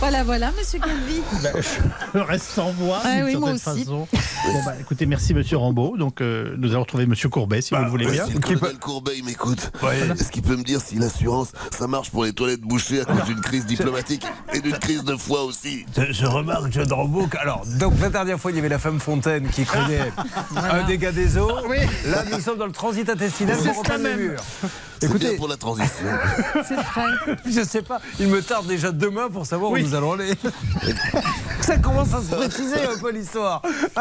ben voilà, monsieur Calvi. Ben, je reste sans voix Ah d'une oui, certaine façon. Bon, bah, écoutez, merci monsieur Rambaud. Donc euh, nous allons retrouver monsieur Courbet si vous le voulez Ouais, bien. si le colonel Courbet il m'écoute, est-ce qu'il peut me dire si l'assurance ça marche pour les toilettes bouchées à cause d'une crise diplomatique et d'une crise de foi aussi? Je, je remarque, John Rambo, que- alors, donc la dernière fois, il y avait la femme Fontaine qui craignait un dégât des eaux. Là, nous sommes dans le transit intestinal C'est pour reprendre les même. murs. C'est Écoutez, bien pour la transition. C'est vrai. je sais pas, il me tarde déjà demain pour savoir Oui. où nous allons aller. Ça commence à se préciser un peu l'histoire.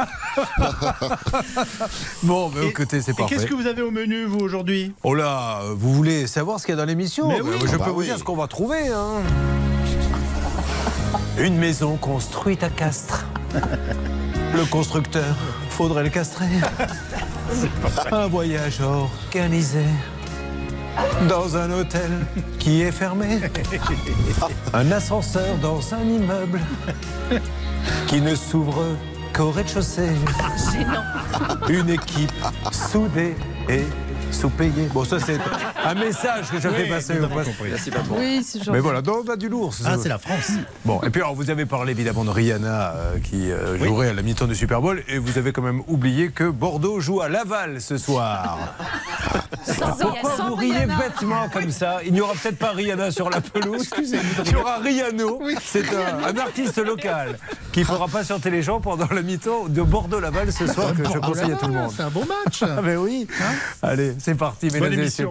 bon, mais Et- écoutez, c'est Et parfait. qu'est-ce que vous avez au menu vous aujourd'hui? Oh là, vous voulez savoir ce qu'il y a dans l'émission? Mais Euh, oui. Je Bah peux vous dire ce qu'on va trouver. hein. Une maison construite à Castres. Le constructeur, faudrait le castrer. Un voyage organisé dans un hôtel qui est fermé. Un ascenseur dans un immeuble qui ne s'ouvre qu'au rez-de-chaussée. Une équipe soudée et sous-payée. Bon, ça, c'est un message que je fais passer au passage. Oui, c'est gentil. Mais voilà, donc on a du lourd. Ah, c'est la France. Bon, et puis alors, vous avez parlé évidemment de Rihanna euh, qui euh, jouerait à la mi-temps du Super Bowl et vous avez quand même oublié que Bordeaux joue à Laval ce soir. Pourquoi vous riez bêtement comme ça Il n'y aura peut-être pas Rihanna sur la pelouse. Il y aura Rihanno. C'est un, un artiste local qui fera patienter les gens pendant la mi-temps de Bordeaux-Laval ce soir que je conseille à tout le monde. C'est un bon match. Ah ben oui. Allez, c'est parti, mesdames et messieurs.